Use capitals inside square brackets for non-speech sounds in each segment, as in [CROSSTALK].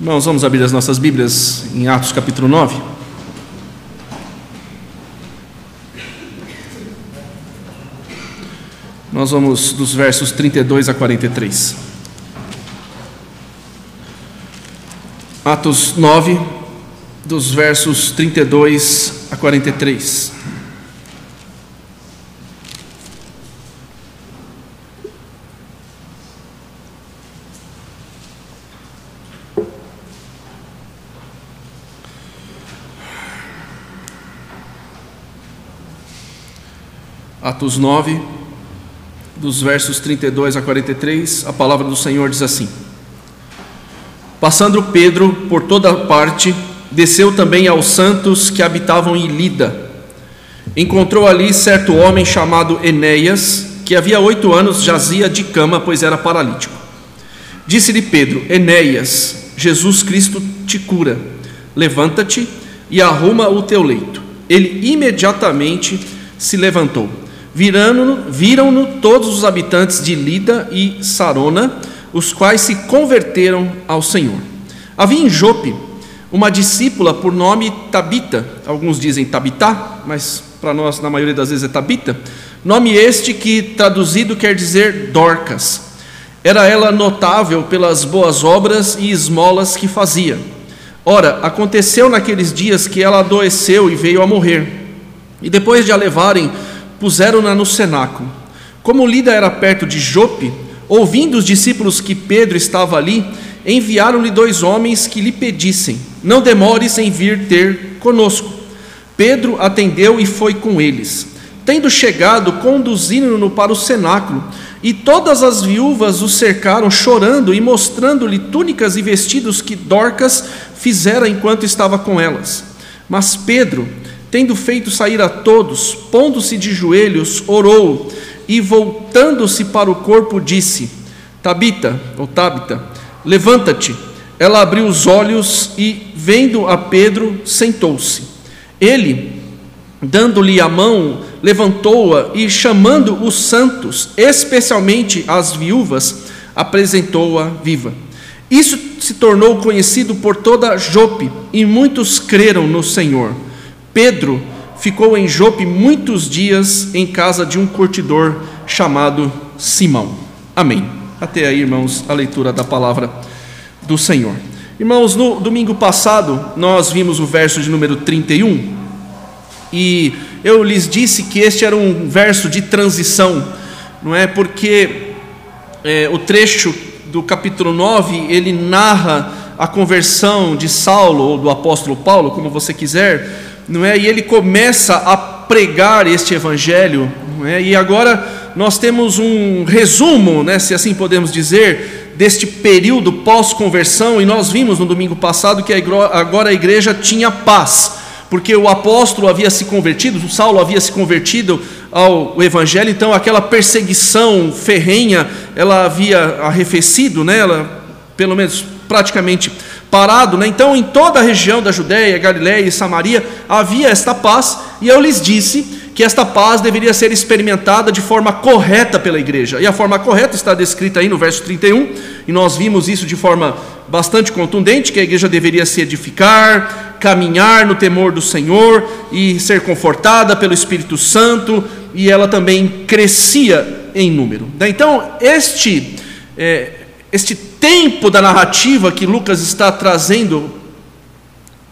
Irmãos, vamos abrir as nossas Bíblias em Atos capítulo 9. Nós vamos dos versos 32 a 43. Atos 9, dos versos 32 a 43. Atos 9, dos versos 32 a 43, a palavra do Senhor diz assim: Passando Pedro por toda parte, desceu também aos santos que habitavam em Lida. Encontrou ali certo homem chamado Enéas, que havia oito anos jazia de cama, pois era paralítico. Disse-lhe Pedro: Enéas, Jesus Cristo te cura. Levanta-te e arruma o teu leito. Ele imediatamente se levantou. Viram-no todos os habitantes de Lida e Sarona, os quais se converteram ao Senhor. Havia em Jope uma discípula por nome Tabita, alguns dizem Tabitá, mas para nós na maioria das vezes é Tabita, nome este que traduzido quer dizer Dorcas. Era ela notável pelas boas obras e esmolas que fazia. Ora, aconteceu naqueles dias que ela adoeceu e veio a morrer. E depois de a levarem puseram-na no cenáculo. Como Lida era perto de Jope, ouvindo os discípulos que Pedro estava ali, enviaram-lhe dois homens que lhe pedissem: Não demores em vir ter conosco. Pedro atendeu e foi com eles. Tendo chegado, conduziram-no para o cenáculo, e todas as viúvas o cercaram, chorando e mostrando-lhe túnicas e vestidos que Dorcas fizera enquanto estava com elas. Mas Pedro, Tendo feito sair a todos, pondo-se de joelhos, orou e, voltando-se para o corpo, disse: Tabita, ou Tabita, levanta-te. Ela abriu os olhos e, vendo a Pedro, sentou-se. Ele, dando-lhe a mão, levantou-a e, chamando os santos, especialmente as viúvas, apresentou-a viva. Isso se tornou conhecido por toda Jope, e muitos creram no Senhor. Pedro ficou em Jope muitos dias em casa de um curtidor chamado Simão. Amém. Até aí, irmãos, a leitura da palavra do Senhor. Irmãos, no domingo passado nós vimos o verso de número 31 e eu lhes disse que este era um verso de transição, não é? Porque é, o trecho do capítulo 9 ele narra a conversão de Saulo ou do apóstolo Paulo, como você quiser, não é? E ele começa a pregar este evangelho, não é? E agora nós temos um resumo, né, se assim podemos dizer, deste período pós-conversão, e nós vimos no domingo passado que agora a igreja tinha paz, porque o apóstolo havia se convertido, o Saulo havia se convertido ao evangelho, então aquela perseguição ferrenha, ela havia arrefecido, né? Ela, pelo menos praticamente parado. Né? Então, em toda a região da Judéia, Galiléia e Samaria havia esta paz, e eu lhes disse que esta paz deveria ser experimentada de forma correta pela igreja. E a forma correta está descrita aí no verso 31, e nós vimos isso de forma bastante contundente, que a igreja deveria se edificar, caminhar no temor do Senhor e ser confortada pelo Espírito Santo, e ela também crescia em número. Então, este é, este tempo da narrativa que Lucas está trazendo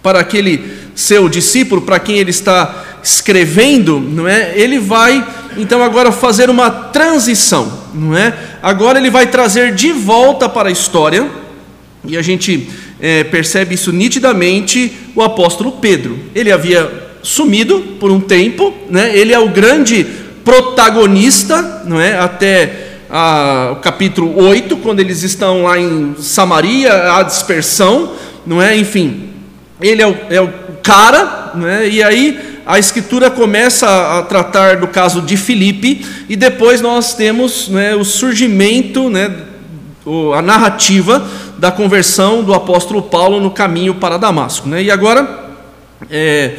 para aquele seu discípulo, para quem ele está escrevendo, não é? Ele vai então agora fazer uma transição, não é? Agora ele vai trazer de volta para a história e a gente é, percebe isso nitidamente o apóstolo Pedro. Ele havia sumido por um tempo, né? Ele é o grande protagonista, não é? Até o capítulo 8, quando eles estão lá em Samaria, a dispersão, não é? Enfim, ele é o, é o cara, não é? E aí a escritura começa a tratar do caso de Filipe e depois nós temos né, o surgimento, né, a narrativa da conversão do apóstolo Paulo no caminho para Damasco. Né? E agora, é,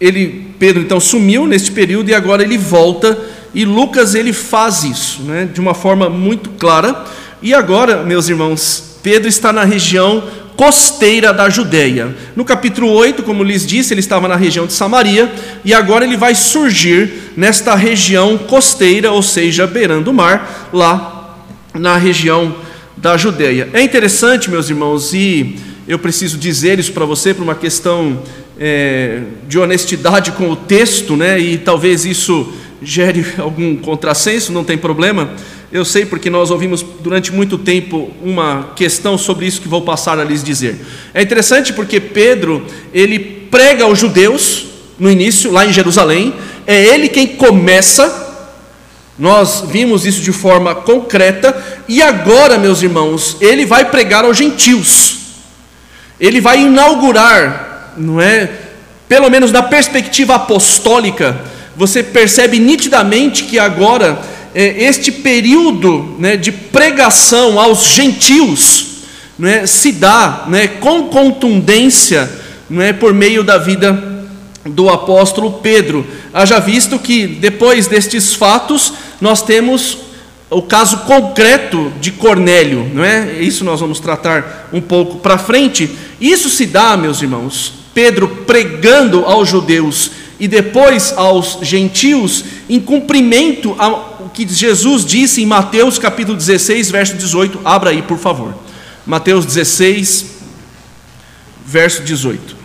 ele, Pedro então sumiu neste período e agora ele volta e Lucas ele faz isso, né, de uma forma muito clara. E agora, meus irmãos, Pedro está na região costeira da Judéia. No capítulo 8, como lhes disse, ele estava na região de Samaria e agora ele vai surgir nesta região costeira, ou seja, beirando o mar, lá na região da Judéia. É interessante, meus irmãos, e eu preciso dizer isso para você por uma questão é, de honestidade com o texto, né? E talvez isso gere algum contrassenso, não tem problema. Eu sei porque nós ouvimos durante muito tempo uma questão sobre isso que vou passar a lhes dizer. É interessante porque Pedro, ele prega aos judeus no início, lá em Jerusalém, é ele quem começa. Nós vimos isso de forma concreta e agora, meus irmãos, ele vai pregar aos gentios. Ele vai inaugurar, não é? Pelo menos na perspectiva apostólica, você percebe nitidamente que agora é, este período né, de pregação aos gentios né, se dá né, com contundência né, por meio da vida do apóstolo Pedro. Haja visto que depois destes fatos nós temos o caso concreto de Cornélio, não é? Isso nós vamos tratar um pouco para frente. Isso se dá, meus irmãos, Pedro pregando aos judeus e depois aos gentios, em cumprimento ao que Jesus disse em Mateus capítulo 16, verso 18. Abra aí, por favor. Mateus 16, verso 18.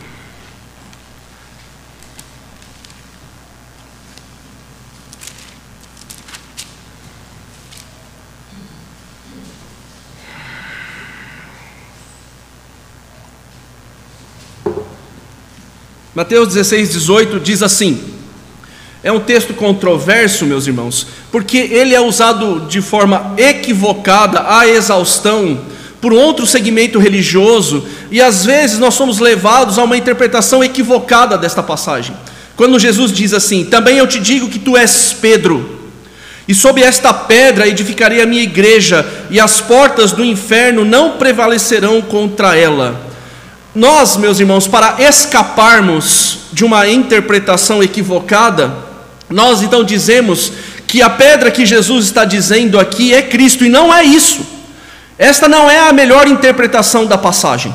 Mateus 16, 18 diz assim: é um texto controverso, meus irmãos, porque ele é usado de forma equivocada, à exaustão, por outro segmento religioso, e às vezes nós somos levados a uma interpretação equivocada desta passagem. Quando Jesus diz assim: Também eu te digo que tu és Pedro, e sob esta pedra edificarei a minha igreja, e as portas do inferno não prevalecerão contra ela. Nós, meus irmãos, para escaparmos de uma interpretação equivocada, nós então dizemos que a pedra que Jesus está dizendo aqui é Cristo, e não é isso. Esta não é a melhor interpretação da passagem.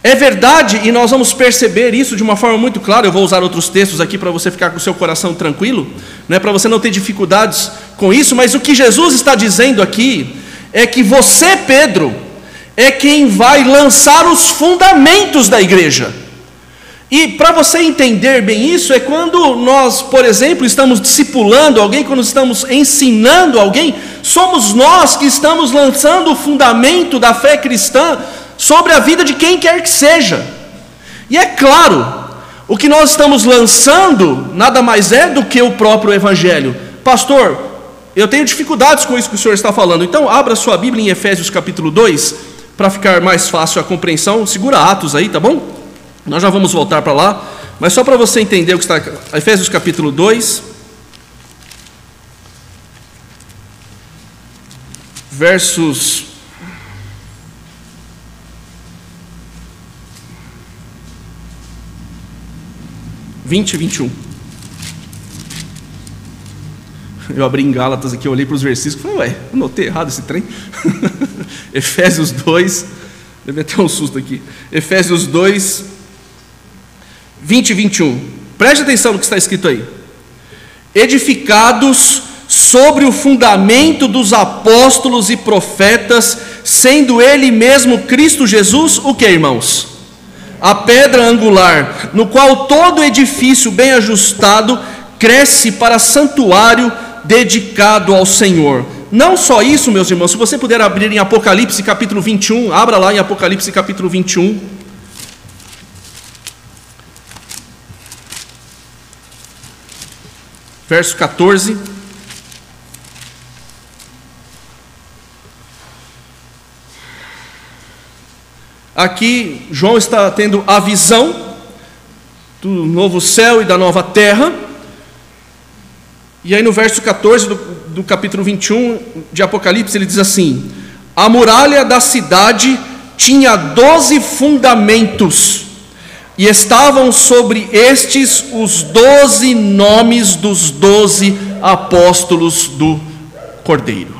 É verdade, e nós vamos perceber isso de uma forma muito clara. Eu vou usar outros textos aqui para você ficar com o seu coração tranquilo, né, para você não ter dificuldades com isso, mas o que Jesus está dizendo aqui é que você, Pedro, é quem vai lançar os fundamentos da igreja. E para você entender bem isso, é quando nós, por exemplo, estamos discipulando alguém, quando estamos ensinando alguém, somos nós que estamos lançando o fundamento da fé cristã sobre a vida de quem quer que seja. E é claro, o que nós estamos lançando nada mais é do que o próprio Evangelho. Pastor, eu tenho dificuldades com isso que o senhor está falando, então abra sua Bíblia em Efésios capítulo 2 para ficar mais fácil a compreensão, segura Atos aí, tá bom? Nós já vamos voltar para lá, mas só para você entender o que está Efésios capítulo 2, versos vinte e vinte e um. Eu abri em Gálatas aqui, eu olhei para os versículos e falei, ué, eu notei errado esse trem. [LAUGHS] [LAUGHS] Efésios 2, deve ter um susto aqui. Efésios 2, 20 e 21. Preste atenção no que está escrito aí. Edificados sobre o fundamento dos apóstolos e profetas, sendo ele mesmo Cristo Jesus, o que, irmãos? A pedra angular, no qual todo edifício bem ajustado cresce para santuário dedicado ao Senhor. Não só isso, meus irmãos, se você puder abrir em Apocalipse capítulo 21, abra lá em Apocalipse capítulo 21. Verso 14. Aqui João está tendo a visão do novo céu e da nova terra. E aí no verso 14 do, do capítulo 21 de Apocalipse, ele diz assim: A muralha da cidade tinha doze fundamentos, e estavam sobre estes os doze nomes dos doze apóstolos do Cordeiro.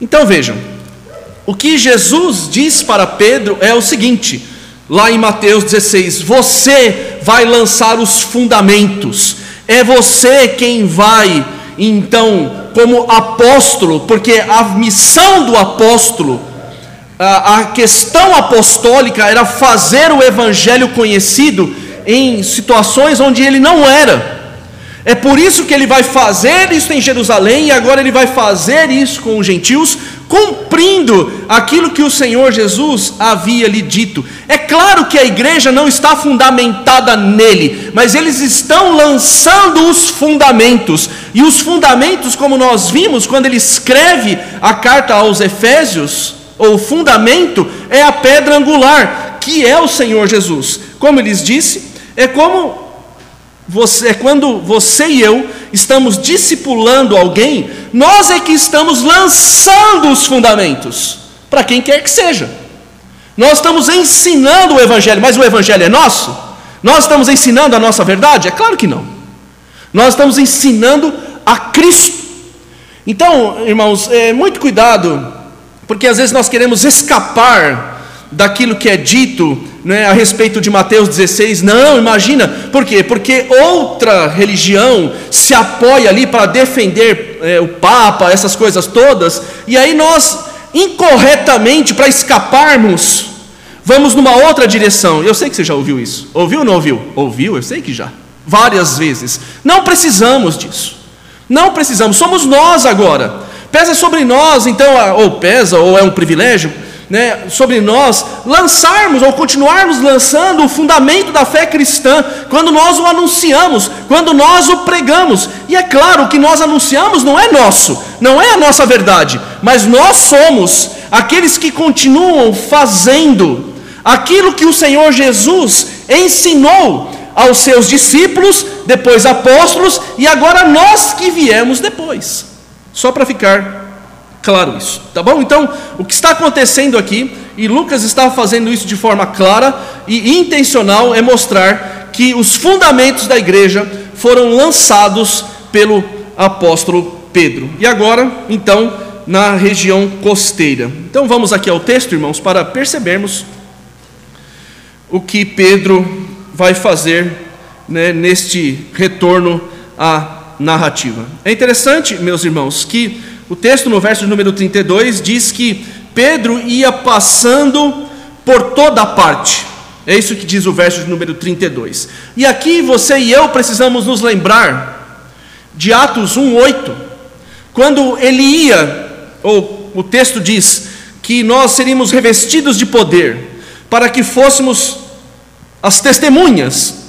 Então vejam, o que Jesus diz para Pedro é o seguinte: lá em Mateus 16: Você vai lançar os fundamentos, é você quem vai, então, como apóstolo, porque a missão do apóstolo, a, questão apostólica era fazer o evangelho conhecido em situações onde ele não era. É por isso que ele vai fazer isso em Jerusalém e agora ele vai fazer isso com os gentios, cumprindo aquilo que o Senhor Jesus havia lhe dito. É claro que a igreja não está fundamentada nele, mas eles estão lançando os fundamentos. E os fundamentos, como nós vimos quando ele escreve a carta aos Efésios, ou o fundamento é a pedra angular, que é o Senhor Jesus. Como eles disse, é como você, é quando você e eu estamos discipulando alguém, nós é que estamos lançando os fundamentos para quem quer que seja. Nós estamos ensinando o Evangelho, mas o Evangelho é nosso? Nós estamos ensinando a nossa verdade? É claro que não. Nós estamos ensinando a Cristo. Então, irmãos, é, muito cuidado, porque às vezes nós queremos escapar daquilo que é dito né, a respeito de Mateus 16. Não, imagina, por quê? Porque outra religião se apoia ali para defender é, o Papa, essas coisas todas, e aí nós, incorretamente, para escaparmos, vamos numa outra direção. Eu sei que você já ouviu isso. Ouviu ou não ouviu? Ouviu, eu sei que já. Várias vezes. Não precisamos disso. Não precisamos, somos nós agora. Pesa sobre nós, então, ou pesa, ou é um privilégio né, sobre nós lançarmos ou continuarmos lançando o fundamento da fé cristã quando nós o anunciamos, quando nós o pregamos. E é claro, o que nós anunciamos não é nosso, não é a nossa verdade, mas nós somos aqueles que continuam fazendo aquilo que o Senhor Jesus ensinou aos seus discípulos, depois apóstolos e agora nós que viemos depois. Só para ficar claro isso, tá bom? Então, o que está acontecendo aqui, e Lucas está fazendo isso de forma clara e intencional, é mostrar que os fundamentos da igreja foram lançados pelo apóstolo Pedro. E agora, então, na região costeira. Então, vamos aqui ao texto, irmãos, para percebermos o que Pedro vai fazer né, neste retorno à narrativa. É interessante, meus irmãos, que o texto, no verso número 32, diz que Pedro ia passando por toda parte. É isso que diz o verso número 32. E aqui você e eu precisamos nos lembrar de Atos 1:8, quando ele ia, ou o texto diz que nós seríamos revestidos de poder para que fôssemos as testemunhas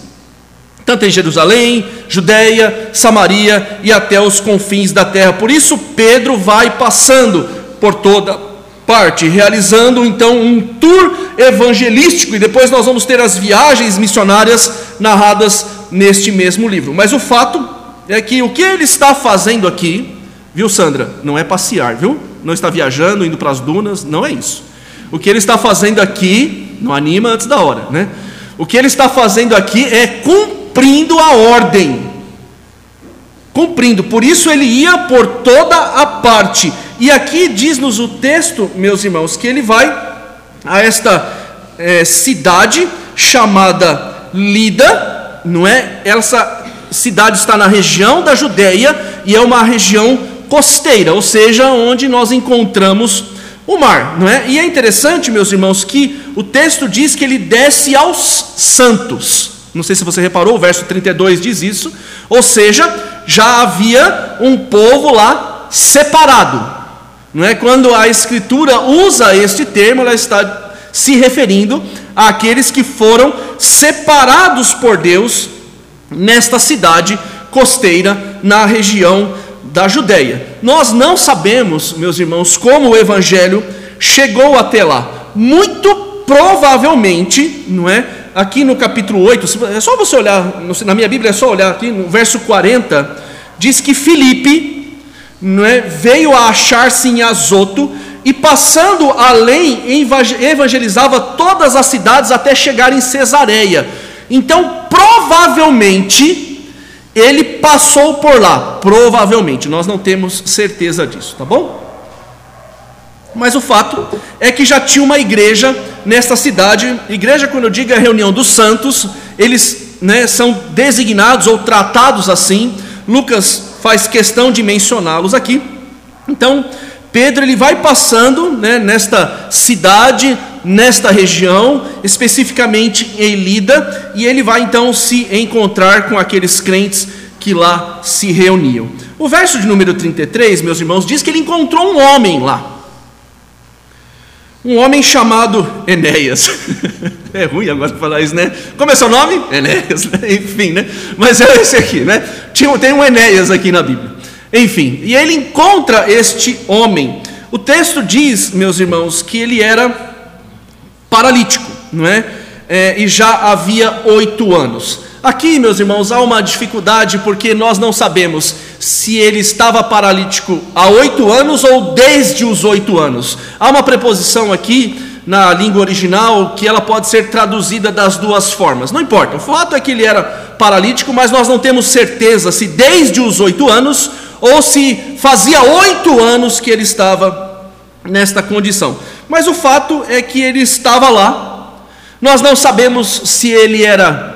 tanto em Jerusalém, Judéia, Samaria e até os confins da terra. Por isso, Pedro vai passando por toda parte, realizando então um tour evangelístico, e depois nós vamos ter as viagens missionárias narradas neste mesmo livro. Mas o fato é que o que ele está fazendo aqui, viu, Sandra? Não é passear, viu? Não está viajando, indo para as dunas, não é isso. O que ele está fazendo aqui, não anima antes da hora, né? O que ele está fazendo aqui é cumprir cumprindo a ordem. Cumprindo, por isso ele ia por toda a parte. E aqui diz-nos o texto, meus irmãos, que ele vai a esta é, cidade chamada Lida, não é? Essa cidade está na região da Judéia e é uma região costeira, ou seja, onde nós encontramos o mar, não é? E é interessante, meus irmãos, que o texto diz que ele desce aos santos. Não sei se você reparou, o verso 32 diz isso. Ou seja, já havia um povo lá separado. Não é quando a escritura usa este termo, ela está se referindo àqueles que foram separados por Deus nesta cidade costeira na região da Judéia. Nós não sabemos, meus irmãos, como o evangelho chegou até lá. Muito provavelmente, não é? Aqui no capítulo 8, é só você olhar, na minha Bíblia é só olhar aqui no verso 40, diz que Filipe não é, veio a achar-se em Azoto e passando além evangelizava todas as cidades até chegar em Cesareia. Então, provavelmente, ele passou por lá. Provavelmente, nós não temos certeza disso, tá bom? Mas o fato é que já tinha uma igreja nesta cidade. Igreja, quando eu digo é reunião dos santos, eles né, são designados ou tratados assim. Lucas faz questão de mencioná-los aqui. Então, Pedro ele vai passando né, nesta cidade, nesta região, especificamente em Lida, e ele vai então se encontrar com aqueles crentes que lá se reuniam. O verso de número 33, meus irmãos, diz que ele encontrou um homem lá. Um homem chamado Enéas. [LAUGHS] É ruim agora falar isso, né? Como é seu nome? Enéas, né? [LAUGHS] enfim, né? Mas é esse aqui, né? Tem um Enéas aqui na Bíblia. Enfim, e ele encontra este homem. O texto diz, meus irmãos, que ele era paralítico, não é? é e já havia oito anos. Aqui, meus irmãos, há uma dificuldade porque nós não sabemos se ele estava paralítico há oito anos ou desde os oito anos. Há uma preposição aqui na língua original que ela pode ser traduzida das duas formas. Não importa, o fato é que ele era paralítico, mas nós não temos certeza se desde os oito anos ou se fazia oito anos que ele estava nesta condição. Mas o fato é que ele estava lá. Nós não sabemos se ele era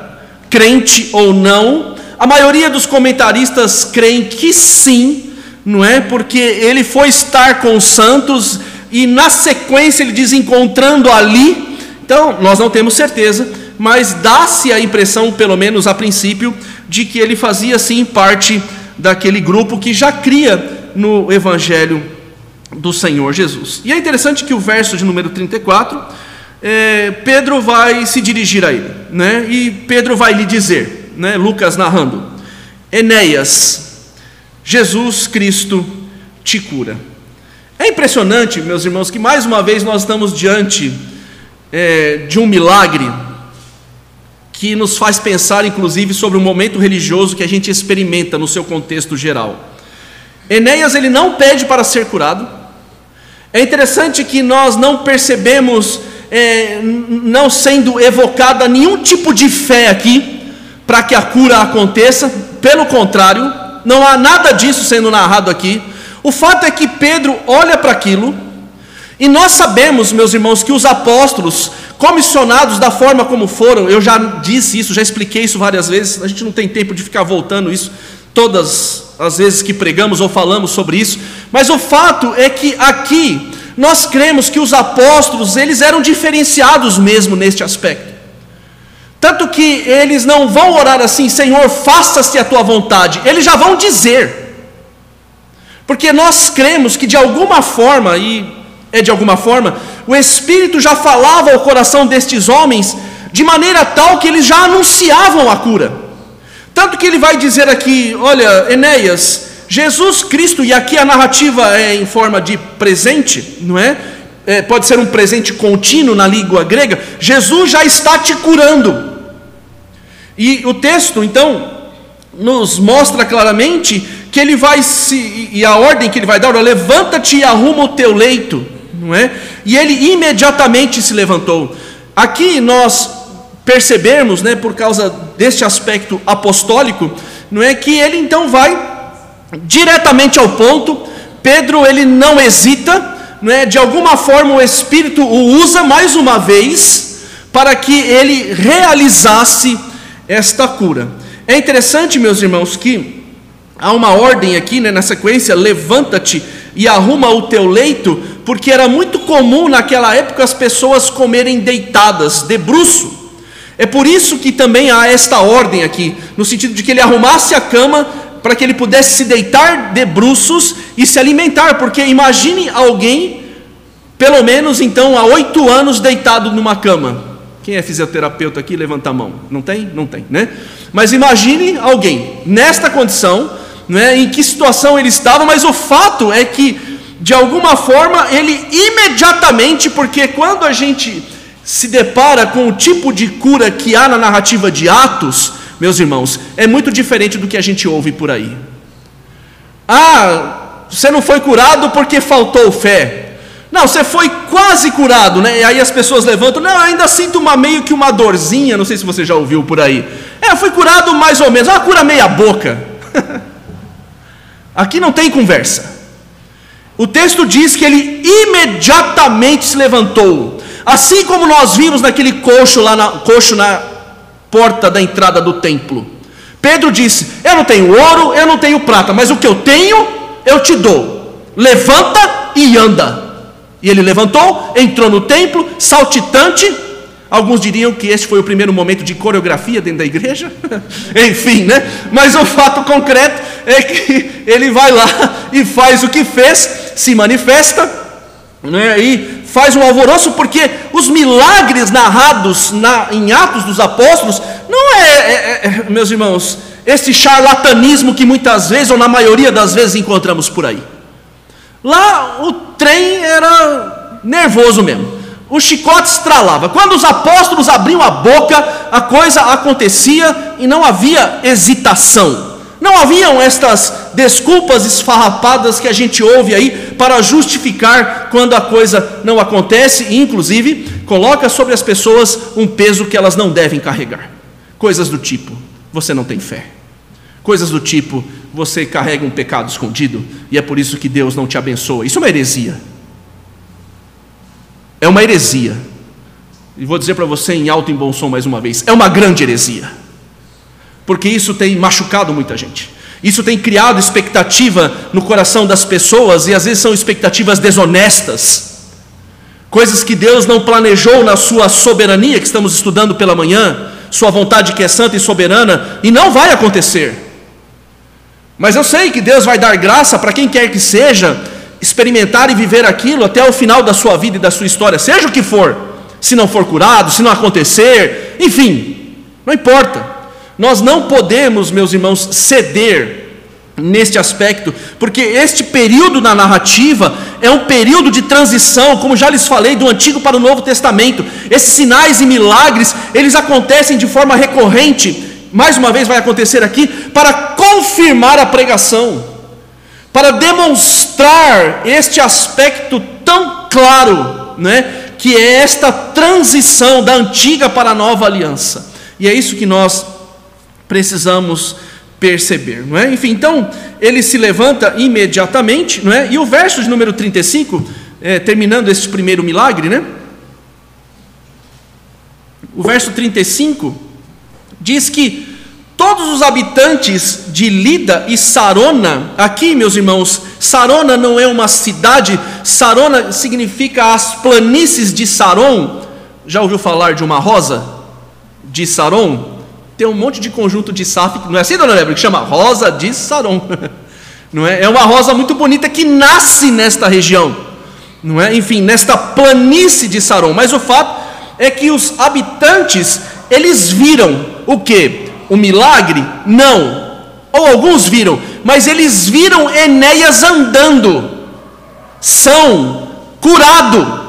crente ou não. A maioria dos comentaristas creem que sim, não é? Porque ele foi estar com os santos e na sequência ele diz encontrando ali. Então, nós não temos certeza, mas dá-se a impressão, pelo menos a princípio, de que ele fazia sim parte daquele grupo que já cria no evangelho do Senhor Jesus. E é interessante que o verso de número 34 é, Pedro vai se dirigir a ele, né? E Pedro vai lhe dizer, né? Lucas narrando: Enéas, Jesus Cristo te cura. É impressionante, meus irmãos, que mais uma vez nós estamos diante é, de um milagre que nos faz pensar, inclusive, sobre o momento religioso que a gente experimenta no seu contexto geral. Enéas ele não pede para ser curado. É interessante que nós não percebemos é, não sendo evocada nenhum tipo de fé aqui para que a cura aconteça, pelo contrário, não há nada disso sendo narrado aqui. O fato é que Pedro olha para aquilo, e nós sabemos, meus irmãos, que os apóstolos, comissionados da forma como foram, eu já disse isso, já expliquei isso várias vezes, a gente não tem tempo de ficar voltando isso todas as vezes que pregamos ou falamos sobre isso, mas o fato é que aqui nós cremos que os apóstolos, eles eram diferenciados mesmo neste aspecto. Tanto que eles não vão orar assim, Senhor, faça-se a tua vontade. Eles já vão dizer. Porque nós cremos que de alguma forma, e é de alguma forma, o Espírito já falava ao coração destes homens de maneira tal que eles já anunciavam a cura. Tanto que ele vai dizer aqui: Olha, Enéas, Jesus Cristo, e aqui a narrativa é em forma de presente, não é? é? Pode ser um presente contínuo na língua grega. Jesus já está te curando. E o texto, então, nos mostra claramente que ele vai se, e a ordem que ele vai dar, levanta-te e arruma o teu leito, não é? E ele imediatamente se levantou. Aqui nós percebemos, né, por causa deste aspecto apostólico, não é que ele então vai diretamente ao ponto. Pedro ele não hesita, né? de alguma forma o Espírito o usa mais uma vez para que ele realizasse esta cura. É interessante, meus irmãos, que há uma ordem aqui né, na sequência: levanta-te e arruma o teu leito, porque era muito comum naquela época as pessoas comerem deitadas, de bruço. É por isso que também há esta ordem aqui, no sentido de que ele arrumasse a cama para que ele pudesse se deitar de bruços e se alimentar, porque imagine alguém, pelo menos então, há oito anos deitado numa cama. Quem é fisioterapeuta aqui, levanta a mão. Não tem? Não tem, né? Mas imagine alguém nesta condição, né, em que situação ele estava, mas o fato é que, de alguma forma, ele imediatamente, porque quando a gente se depara com o tipo de cura que há na narrativa de Atos, meus irmãos, é muito diferente do que a gente ouve por aí. Ah, você não foi curado porque faltou fé. Não, você foi quase curado, né? E aí as pessoas levantam, não, ainda sinto uma meio que uma dorzinha, não sei se você já ouviu por aí. É, eu fui curado mais ou menos, uma cura meia boca. [LAUGHS] Aqui não tem conversa. O texto diz que ele imediatamente se levantou, assim como nós vimos naquele coxo lá na, coxo na porta da entrada do templo. Pedro disse: Eu não tenho ouro, eu não tenho prata, mas o que eu tenho, eu te dou. Levanta e anda. E ele levantou, entrou no templo, saltitante. Alguns diriam que este foi o primeiro momento de coreografia dentro da igreja. [LAUGHS] Enfim, né? Mas o fato concreto é que ele vai lá e faz o que fez, se manifesta, né? E faz um alvoroço, porque os milagres narrados na, em Atos dos Apóstolos não é, é, é, é meus irmãos, esse charlatanismo que muitas vezes, ou na maioria das vezes, encontramos por aí. Lá o trem era nervoso mesmo. O chicote estralava. Quando os apóstolos abriam a boca, a coisa acontecia e não havia hesitação. Não haviam estas desculpas esfarrapadas que a gente ouve aí para justificar quando a coisa não acontece, e inclusive coloca sobre as pessoas um peso que elas não devem carregar. Coisas do tipo: você não tem fé. Coisas do tipo: você carrega um pecado escondido e é por isso que Deus não te abençoa. Isso é uma heresia. É uma heresia. E vou dizer para você em alto e bom som mais uma vez: é uma grande heresia. Porque isso tem machucado muita gente. Isso tem criado expectativa no coração das pessoas e às vezes são expectativas desonestas. Coisas que Deus não planejou na sua soberania, que estamos estudando pela manhã, sua vontade que é santa e soberana, e não vai acontecer. Mas eu sei que Deus vai dar graça para quem quer que seja experimentar e viver aquilo até o final da sua vida e da sua história, seja o que for. Se não for curado, se não acontecer, enfim, não importa. Nós não podemos, meus irmãos, ceder neste aspecto, porque este período na narrativa é um período de transição, como já lhes falei, do Antigo para o Novo Testamento. Esses sinais e milagres, eles acontecem de forma recorrente mais uma vez vai acontecer aqui, para confirmar a pregação, para demonstrar este aspecto tão claro, né, que é esta transição da antiga para a nova aliança. E é isso que nós precisamos perceber, não é? Enfim, então ele se levanta imediatamente, não é? E o verso de número 35, é, terminando este primeiro milagre, né? O verso 35 diz que todos os habitantes de Lida e Sarona, aqui, meus irmãos, Sarona não é uma cidade, Sarona significa as planícies de Saron. Já ouviu falar de uma rosa de Saron? Tem um monte de conjunto de saf, não é assim, dona Lebra, que chama rosa de Saron. [LAUGHS] Não é? é uma rosa muito bonita que nasce nesta região, não é? Enfim, nesta planície de Saron. Mas o fato é que os habitantes eles viram o que? O milagre? Não. Ou alguns viram, mas eles viram Enéas andando, são, curado.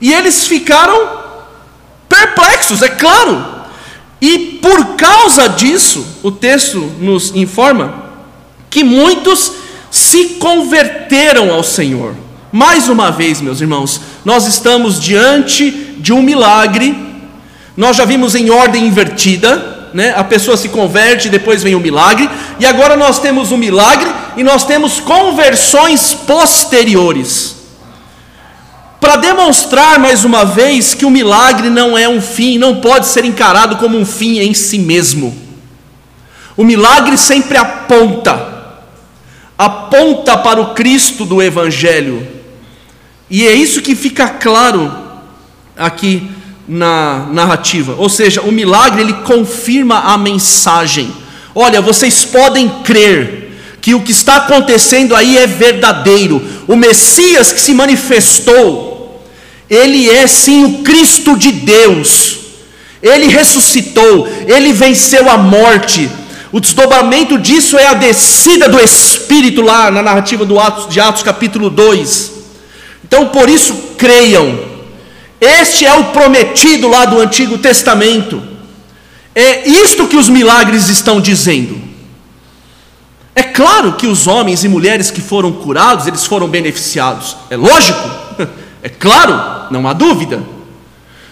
E eles ficaram perplexos, é claro. E por causa disso, o texto nos informa que muitos se converteram ao Senhor. Mais uma vez, meus irmãos, nós estamos diante de um milagre nós já vimos em ordem invertida, né? a pessoa se converte, depois vem o milagre, e agora nós temos o milagre e nós temos conversões posteriores. Para demonstrar mais uma vez que o milagre não é um fim, não pode ser encarado como um fim em si mesmo. O milagre sempre aponta, aponta para o Cristo do Evangelho, e é isso que fica claro aqui na narrativa. Ou seja, o milagre ele confirma a mensagem. Olha, vocês podem crer que o que está acontecendo aí é verdadeiro. O Messias que se manifestou, ele é sim o Cristo de Deus. Ele ressuscitou, ele venceu a morte. O desdobramento disso é a descida do Espírito lá na narrativa do Atos, de Atos capítulo 2. Então, por isso, creiam este é o prometido lá do Antigo Testamento. É isto que os milagres estão dizendo. É claro que os homens e mulheres que foram curados, eles foram beneficiados. É lógico, é claro, não há dúvida.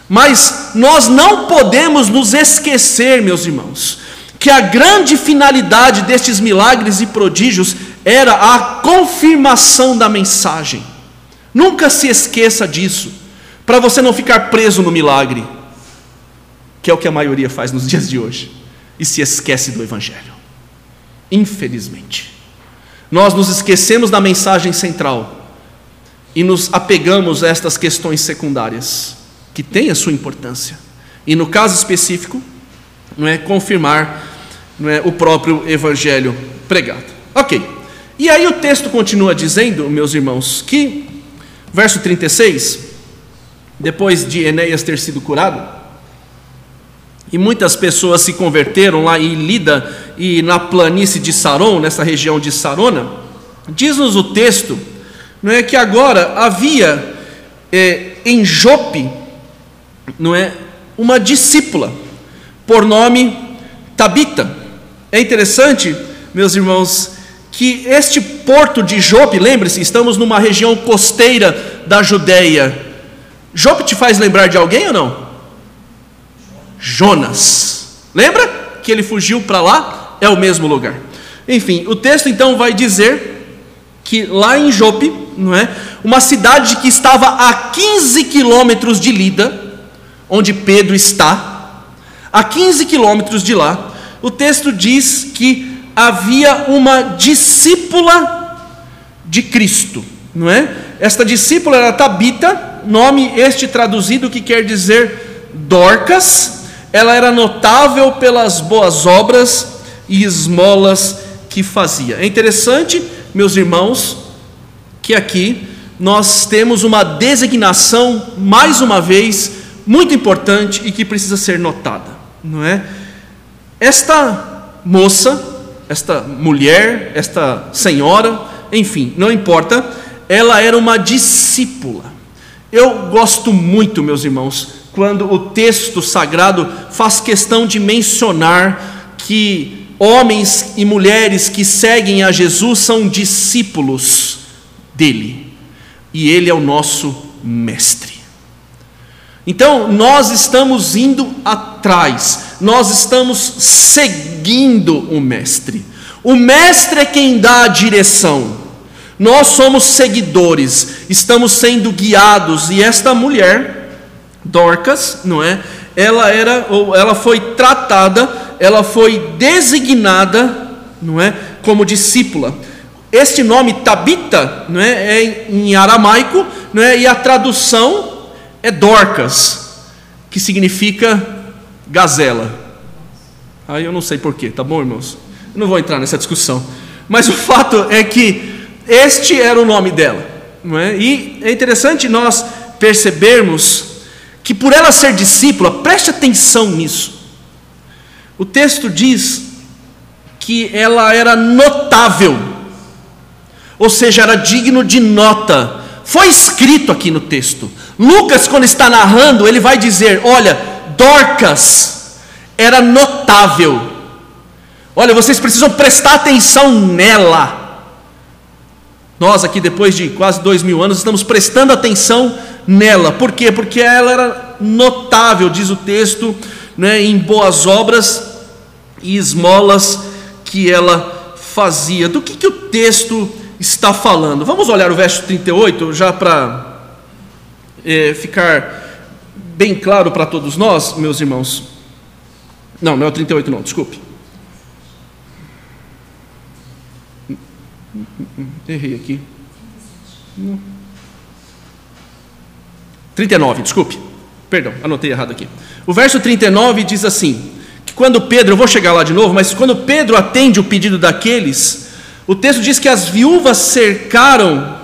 Mas nós não podemos nos esquecer, meus irmãos, que a grande finalidade destes milagres e prodígios era a confirmação da mensagem. Nunca se esqueça disso, para você não ficar preso no milagre, que é o que a maioria faz nos [LAUGHS] dias de hoje, e se esquece do Evangelho. Infelizmente, nós nos esquecemos da mensagem central e nos apegamos a estas questões secundárias, que têm a sua importância, e no caso específico, não é confirmar não é, o próprio Evangelho pregado. Ok, e aí o texto continua dizendo, meus irmãos, que Verso 36, depois de Enéas ter sido curado, e muitas pessoas se converteram lá em Lida e na planície de Saron, nessa região de Sarona, diz-nos o texto, não é que agora havia é, em Jope, não é, uma discípula por nome Tabita. É interessante, meus irmãos, que este porto de Jope, lembre-se, estamos numa região costeira da Judéia. Jope te faz lembrar de alguém ou não? Jonas. Lembra que ele fugiu para lá? É o mesmo lugar. Enfim, o texto então vai dizer que lá em Jope, não é? Uma cidade que estava a 15 quilômetros de Lida, onde Pedro está, a 15 quilômetros de lá, o texto diz que havia uma discípula de Cristo, não é? Esta discípula era Tabita, nome este traduzido que quer dizer Dorcas. Ela era notável pelas boas obras e esmolas que fazia. É interessante, meus irmãos, que aqui nós temos uma designação, mais uma vez, muito importante e que precisa ser notada, não é? Esta moça, esta mulher, esta senhora, enfim, não importa, ela era uma discípula. Eu gosto muito, meus irmãos, quando o texto sagrado faz questão de mencionar que homens e mulheres que seguem a Jesus são discípulos dele, e ele é o nosso mestre. Então, nós estamos indo atrás, nós estamos seguindo o Mestre. O Mestre é quem dá a direção, nós somos seguidores, estamos sendo guiados, e esta mulher, Dorcas, não é? Ela era, ou ela foi tratada, ela foi designada, não é? Como discípula. Este nome Tabita, não é? é em aramaico, não é? E a tradução é Dorcas, que significa gazela. Aí eu não sei porquê, tá bom, irmãos? Eu não vou entrar nessa discussão. Mas o fato é que este era o nome dela. Não é? E é interessante nós percebermos que por ela ser discípula, preste atenção nisso. O texto diz que ela era notável, ou seja, era digno de nota. Foi escrito aqui no texto: Lucas, quando está narrando, ele vai dizer: Olha, Dorcas era notável. Olha, vocês precisam prestar atenção nela. Nós aqui, depois de quase dois mil anos, estamos prestando atenção nela. Por quê? Porque ela era notável, diz o texto, né, em boas obras e esmolas que ela fazia. Do que, que o texto está falando? Vamos olhar o verso 38, já para é, ficar bem claro para todos nós, meus irmãos. Não, não é o 38, não, desculpe. Errei aqui. 39, desculpe. Perdão, anotei errado aqui. O verso 39 diz assim: que quando Pedro, eu vou chegar lá de novo, mas quando Pedro atende o pedido daqueles, o texto diz que as viúvas cercaram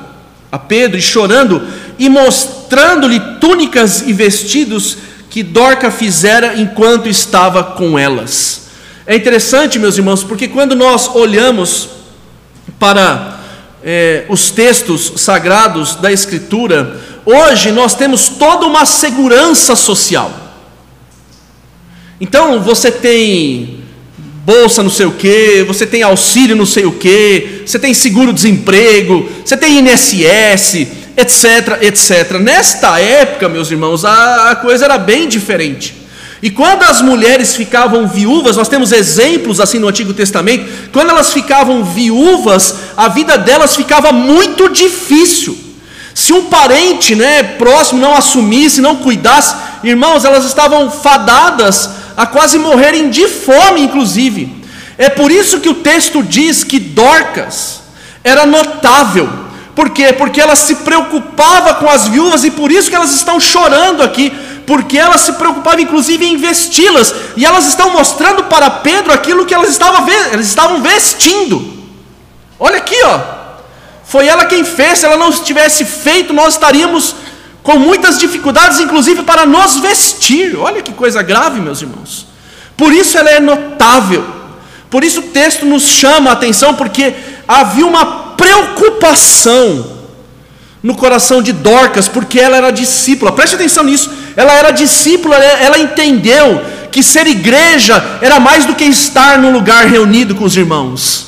a Pedro e chorando e mostrando-lhe túnicas e vestidos que Dorca fizera enquanto estava com elas. É interessante, meus irmãos, porque quando nós olhamos para é, os textos sagrados da Escritura, hoje nós temos toda uma segurança social. Então você tem bolsa não sei o que, você tem auxílio não sei o que, você tem seguro-desemprego, você tem INSS, etc, etc. Nesta época, meus irmãos, a, a coisa era bem diferente. E quando as mulheres ficavam viúvas, nós temos exemplos assim no Antigo Testamento, quando elas ficavam viúvas, a vida delas ficava muito difícil. Se um parente né, próximo não assumisse, não cuidasse, irmãos, elas estavam fadadas a quase morrerem de fome, inclusive. É por isso que o texto diz que Dorcas era notável. Por quê? Porque ela se preocupava com as viúvas e por isso que elas estão chorando aqui, porque ela se preocupava inclusive em vesti-las, e elas estão mostrando para Pedro aquilo que elas estavam, elas estavam vestindo. Olha aqui, ó. Foi ela quem fez, se ela não tivesse feito, nós estaríamos com muitas dificuldades, inclusive para nos vestir. Olha que coisa grave, meus irmãos. Por isso ela é notável. Por isso o texto nos chama a atenção, porque havia uma preocupação no coração de Dorcas, porque ela era discípula. Preste atenção nisso. Ela era discípula, ela entendeu que ser igreja era mais do que estar num lugar reunido com os irmãos.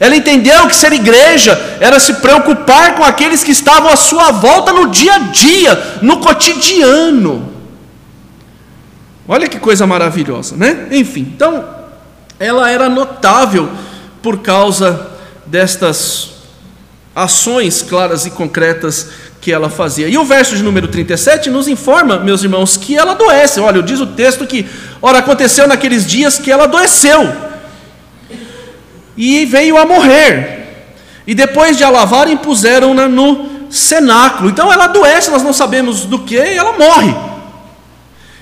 Ela entendeu que ser igreja era se preocupar com aqueles que estavam à sua volta no dia a dia, no cotidiano. Olha que coisa maravilhosa, né? Enfim, então, ela era notável por causa destas ações claras e concretas que ela fazia. E o verso de número 37 nos informa, meus irmãos, que ela adoece. Olha, diz o texto que, ora, aconteceu naqueles dias que ela adoeceu e veio a morrer. E depois de a lavarem, puseram-na no cenáculo. Então ela adoece, nós não sabemos do que, e ela morre.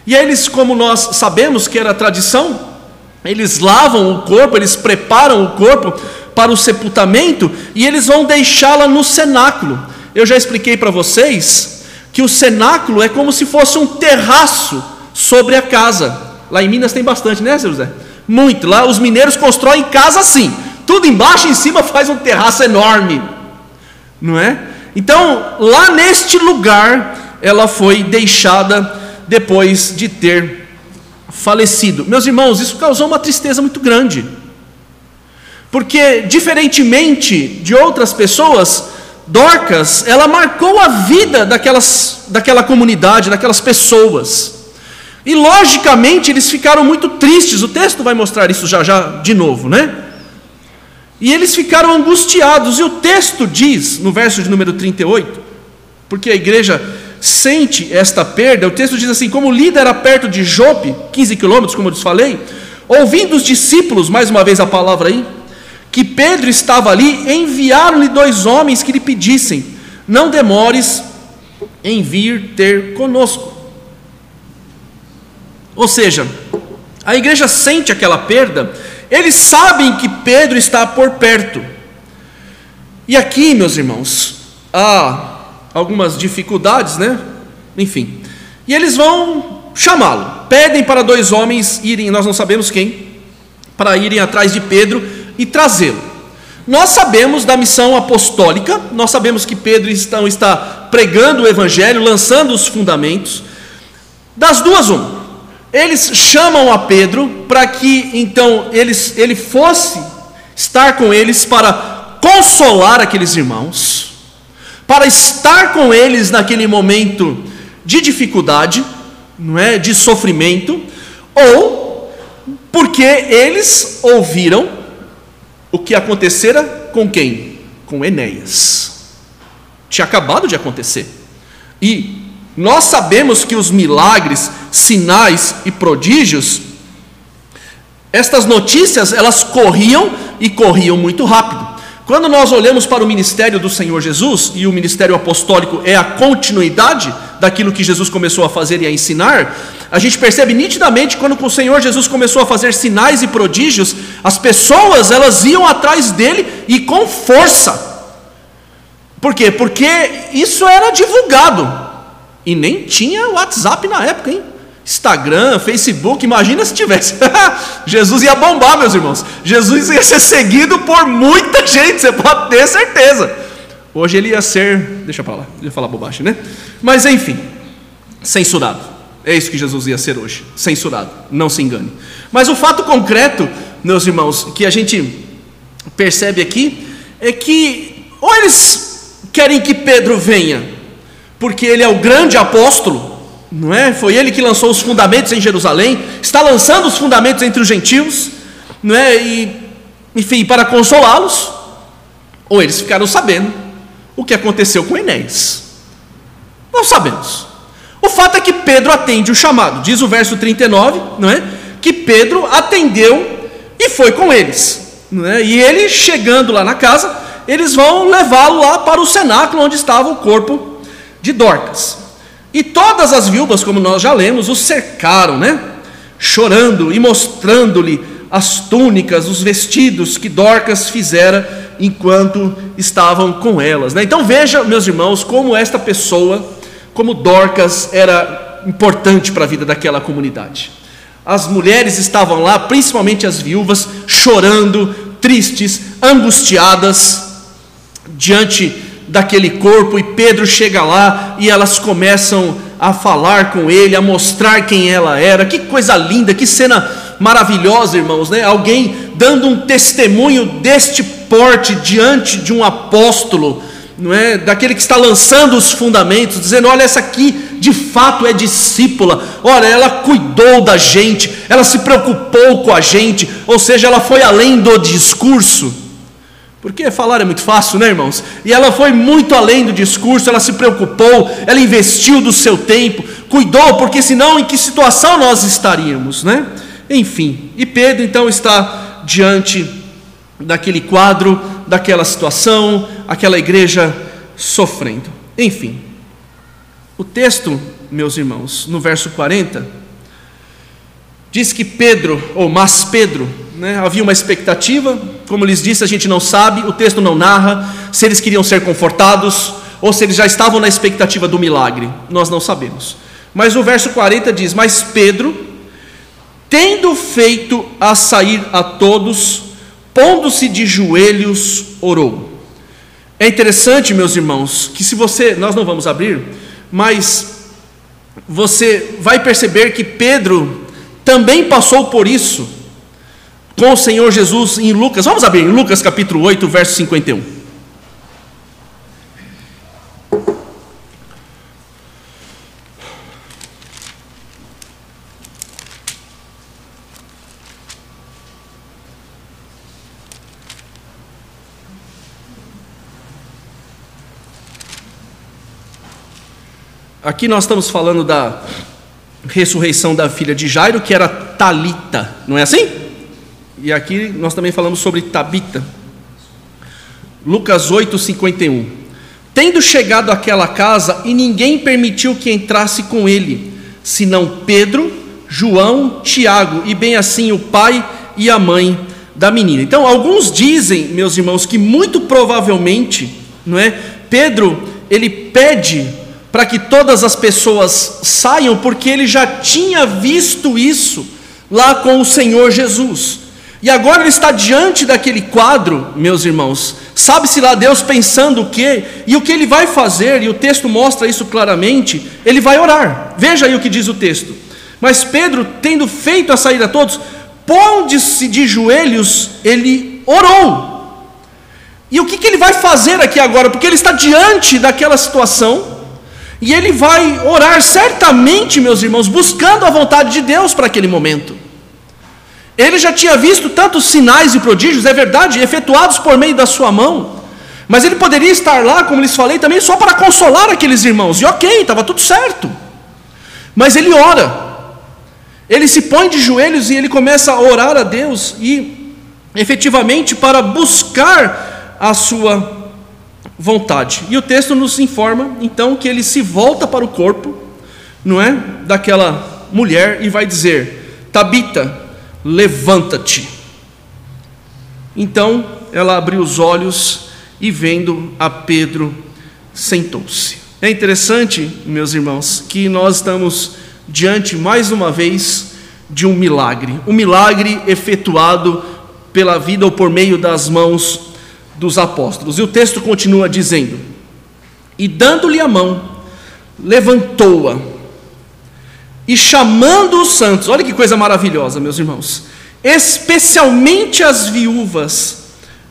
E eles, como nós sabemos que era tradição, eles lavam o corpo, eles preparam o corpo para o sepultamento e eles vão deixá-la no cenáculo. Eu já expliquei para vocês que o cenáculo é como se fosse um terraço sobre a casa. Lá em Minas tem bastante, né, seu José? Muito. Lá os mineiros constroem casa assim tudo embaixo e em cima faz um terraço enorme, não é? Então, lá neste lugar, ela foi deixada depois de ter falecido. Meus irmãos, isso causou uma tristeza muito grande, porque, diferentemente de outras pessoas, Dorcas, ela marcou a vida daquelas, daquela comunidade, daquelas pessoas. E logicamente eles ficaram muito tristes. O texto vai mostrar isso já já de novo, né? E eles ficaram angustiados, e o texto diz, no verso de número 38, porque a igreja sente esta perda, o texto diz assim: como Lida era perto de Jope, 15 quilômetros, como eu lhes falei, ouvindo os discípulos, mais uma vez a palavra aí, que Pedro estava ali, enviaram-lhe dois homens que lhe pedissem: Não demores em vir ter conosco. Ou seja, a igreja sente aquela perda eles sabem que Pedro está por perto. E aqui, meus irmãos, há algumas dificuldades, né? Enfim. E eles vão chamá-lo. Pedem para dois homens irem, nós não sabemos quem, para irem atrás de Pedro e trazê-lo. Nós sabemos da missão apostólica, nós sabemos que Pedro está, está pregando o evangelho, lançando os fundamentos. Das duas, uma. Eles chamam a Pedro para que então eles, ele fosse estar com eles para consolar aqueles irmãos, para estar com eles naquele momento de dificuldade, não é, de sofrimento, ou porque eles ouviram o que acontecera com quem? Com Enéas. Tinha acabado de acontecer. E nós sabemos que os milagres, sinais e prodígios, estas notícias, elas corriam e corriam muito rápido. Quando nós olhamos para o ministério do Senhor Jesus, e o ministério apostólico é a continuidade daquilo que Jesus começou a fazer e a ensinar, a gente percebe nitidamente quando o Senhor Jesus começou a fazer sinais e prodígios, as pessoas elas iam atrás dele e com força. Por quê? Porque isso era divulgado. E nem tinha WhatsApp na época, hein? Instagram, Facebook, imagina se tivesse. [LAUGHS] Jesus ia bombar, meus irmãos. Jesus ia ser seguido por muita gente, você pode ter certeza. Hoje ele ia ser, deixa para lá, ia falar bobagem, né? Mas enfim, censurado. É isso que Jesus ia ser hoje, censurado. Não se engane. Mas o fato concreto, meus irmãos, que a gente percebe aqui é que ou eles querem que Pedro venha porque ele é o grande apóstolo, não é? Foi ele que lançou os fundamentos em Jerusalém, está lançando os fundamentos entre os gentios, não é? E, enfim, para consolá-los, ou eles ficaram sabendo o que aconteceu com Enéas. Não sabemos. O fato é que Pedro atende o chamado, diz o verso 39, não é? Que Pedro atendeu e foi com eles, não é? E ele chegando lá na casa, eles vão levá-lo lá para o cenáculo onde estava o corpo de Dorcas. E todas as viúvas, como nós já lemos, o cercaram, né? Chorando e mostrando-lhe as túnicas, os vestidos que Dorcas fizera enquanto estavam com elas. Né? Então veja, meus irmãos, como esta pessoa, como Dorcas, era importante para a vida daquela comunidade. As mulheres estavam lá, principalmente as viúvas, chorando, tristes, angustiadas, diante daquele corpo, e Pedro chega lá e elas começam a falar com ele, a mostrar quem ela era. Que coisa linda, que cena maravilhosa, irmãos, né? Alguém dando um testemunho deste porte diante de um apóstolo, não é? Daquele que está lançando os fundamentos, dizendo: "Olha, essa aqui de fato é discípula. Olha, ela cuidou da gente, ela se preocupou com a gente, ou seja, ela foi além do discurso." Porque falar é muito fácil, né, irmãos? E ela foi muito além do discurso, ela se preocupou, ela investiu do seu tempo, cuidou, porque senão em que situação nós estaríamos, né? Enfim, e Pedro então está diante daquele quadro, daquela situação, aquela igreja sofrendo. Enfim, o texto, meus irmãos, no verso 40, diz que Pedro, ou mas Pedro, né, havia uma expectativa, como lhes disse, a gente não sabe, o texto não narra se eles queriam ser confortados ou se eles já estavam na expectativa do milagre, nós não sabemos. Mas o verso 40 diz: Mas Pedro, tendo feito a sair a todos, pondo-se de joelhos, orou. É interessante, meus irmãos, que se você, nós não vamos abrir, mas você vai perceber que Pedro também passou por isso com o Senhor Jesus em Lucas. Vamos abrir em Lucas capítulo 8, verso 51. Aqui nós estamos falando da ressurreição da filha de Jairo, que era Talita, não é assim? E aqui nós também falamos sobre Tabita. Lucas 8, 51. Tendo chegado àquela casa, e ninguém permitiu que entrasse com ele, senão Pedro, João, Tiago, e bem assim o pai e a mãe da menina. Então, alguns dizem, meus irmãos, que muito provavelmente, não é? Pedro, ele pede para que todas as pessoas saiam, porque ele já tinha visto isso lá com o Senhor Jesus. E agora ele está diante daquele quadro, meus irmãos. Sabe-se lá Deus pensando o que e o que ele vai fazer, e o texto mostra isso claramente. Ele vai orar. Veja aí o que diz o texto. Mas Pedro, tendo feito a saída a todos, pondo-se de joelhos, ele orou. E o que, que ele vai fazer aqui agora? Porque ele está diante daquela situação, e ele vai orar certamente, meus irmãos, buscando a vontade de Deus para aquele momento. Ele já tinha visto tantos sinais e prodígios, é verdade, efetuados por meio da sua mão. Mas ele poderia estar lá, como lhes falei, também só para consolar aqueles irmãos. E ok, estava tudo certo. Mas ele ora. Ele se põe de joelhos e ele começa a orar a Deus e efetivamente para buscar a sua vontade. E o texto nos informa então que ele se volta para o corpo, não é, daquela mulher e vai dizer: Tabita, levanta-te. Então ela abriu os olhos e, vendo a Pedro, sentou-se. É interessante, meus irmãos, que nós estamos diante, mais uma vez, de um milagre. Um milagre efetuado pela vida ou por meio das mãos dos apóstolos. E o texto continua dizendo: E dando-lhe a mão, levantou-a e chamando os santos, olha que coisa maravilhosa, meus irmãos, especialmente as viúvas,